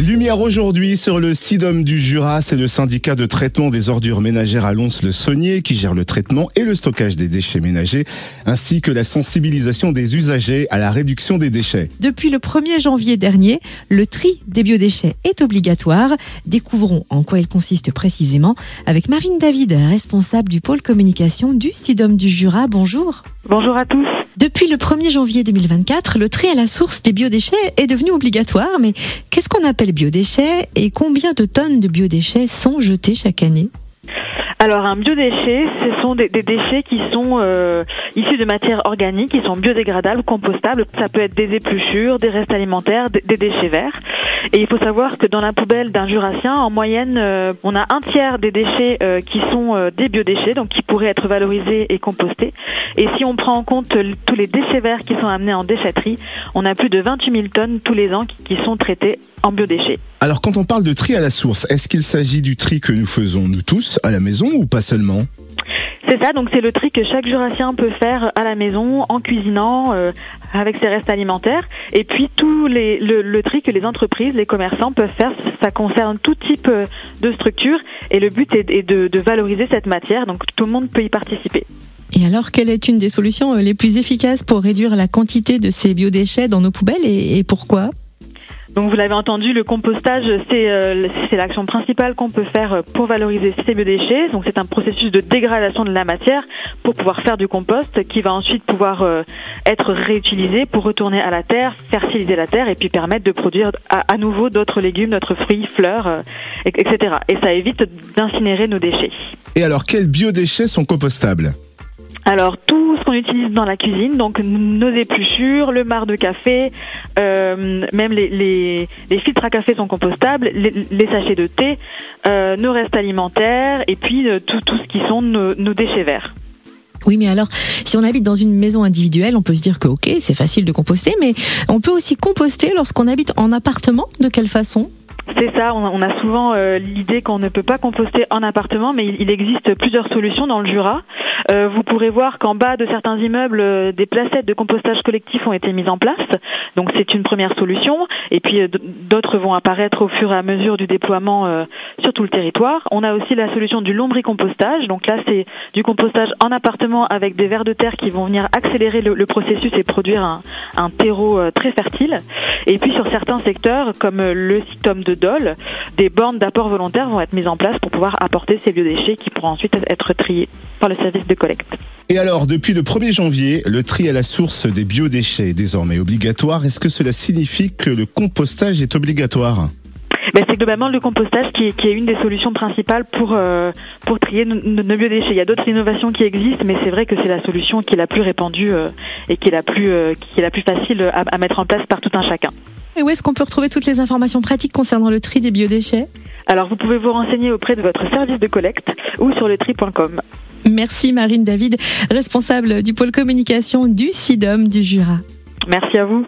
Lumière aujourd'hui sur le SIDOM du Jura, c'est le syndicat de traitement des ordures ménagères à Lons-le-Saunier qui gère le traitement et le stockage des déchets ménagers, ainsi que la sensibilisation des usagers à la réduction des déchets. Depuis le 1er janvier dernier, le tri des biodéchets est obligatoire. Découvrons en quoi il consiste précisément avec Marine David, responsable du pôle communication du SIDOM du Jura. Bonjour. Bonjour à tous. Depuis le 1er janvier 2024, le tri à la source des biodéchets est devenu obligatoire. Mais qu'est-ce qu'on appelle biodéchets et combien de tonnes de biodéchets sont jetés chaque année alors un biodéchet, ce sont des, déchets qui sont euh, issus de matières organiques, qui sont biodégradables, compostables. Ça peut être des épluchures, des restes alimentaires, des, déchets verts. Et il faut savoir que dans la poubelle d'un jurassien, en moyenne, euh, on a un tiers des déchets euh, qui sont des biodéchets, donc qui pourraient être valorisés et compostés. Et si on prend en compte tous les déchets verts qui sont amenés en déchetterie, on a plus de 28 000 tonnes tous les ans qui sont traitées en biodéchets. Alors quand on parle de tri à la source, est-ce qu'il s'agit du tri que nous faisons nous tous à la maison ou pas seulement? C'est ça, donc c'est le tri que chaque jurassien peut faire à la maison, en cuisinant, euh, avec ses restes alimentaires. Et puis tout les, le, tri que les entreprises, les commerçants peuvent faire, ça concerne tout type euh, de structure. Et le but est, de, valoriser cette matière, donc tout le monde peut y participer. Et alors, quelle est une des solutions euh, les plus efficaces pour réduire la quantité de ces biodéchets dans nos poubelles et pourquoi? Donc vous l'avez entendu, le compostage, euh, c'est l'action principale qu'on peut faire pour valoriser ces biodéchets. Donc c'est un processus de dégradation de la matière pour pouvoir faire du compost qui va ensuite pouvoir euh, être réutilisé pour retourner à la terre, fertiliser la terre et puis permettre de produire à, nouveau d'autres légumes, d'autres fruits, fleurs, euh, etc. Et ça évite d'incinérer nos déchets. Et alors quels biodéchets sont compostables? Alors tout ce qu'on utilise dans la cuisine, donc nos épluchures, le marc de café, euh, même les, filtres à café sont compostables, les, sachets de thé, euh, nos restes alimentaires et puis euh, tout, ce qui sont nos, nos déchets verts. Oui, mais alors, si on habite dans une maison individuelle, on peut se dire que ok, c'est facile de composter, mais on peut aussi composter lorsqu'on habite en appartement. De quelle façon? C'est ça, on a souvent euh, l'idée qu'on ne peut pas composter en appartement, mais il existe plusieurs solutions dans le Jura. Euh, vous pourrez voir qu'en bas de certains immeubles, euh, des placettes de compostage collectif ont été mises en place. Donc c'est une première solution. Et puis d'autres vont apparaître au fur et à mesure du déploiement sur tout le territoire. On a aussi la solution du lombricompostage. Donc là, c'est du compostage en appartement avec des vers de terre qui vont venir accélérer le, processus et produire un, terreau très fertile. Et puis sur certains secteurs, comme le de Dole, des bornes d'apport volontaire vont être mises en place pour pouvoir apporter ces biodéchets qui pourront ensuite être triés par le service de collecte. Et alors, depuis le 1er janvier, le tri à la source des biodéchets est désormais obligatoire. Est-ce que cela signifie que le compostage est obligatoire? Ben, c'est globalement le compostage qui est, qui est, une des solutions principales pour euh, pour trier nos, biodéchets. Il y a d'autres innovations qui existent, mais c'est vrai que c'est la solution qui est la plus répandue euh, et qui est la plus euh, qui est la plus facile à, à mettre en place par tout un chacun. Et où est-ce qu'on peut retrouver toutes les informations pratiques concernant le tri des biodéchets Alors vous pouvez vous renseigner auprès de votre service de collecte ou sur le tri.com. Merci Marine David, responsable du pôle communication du SIDOM du Jura. Merci à vous.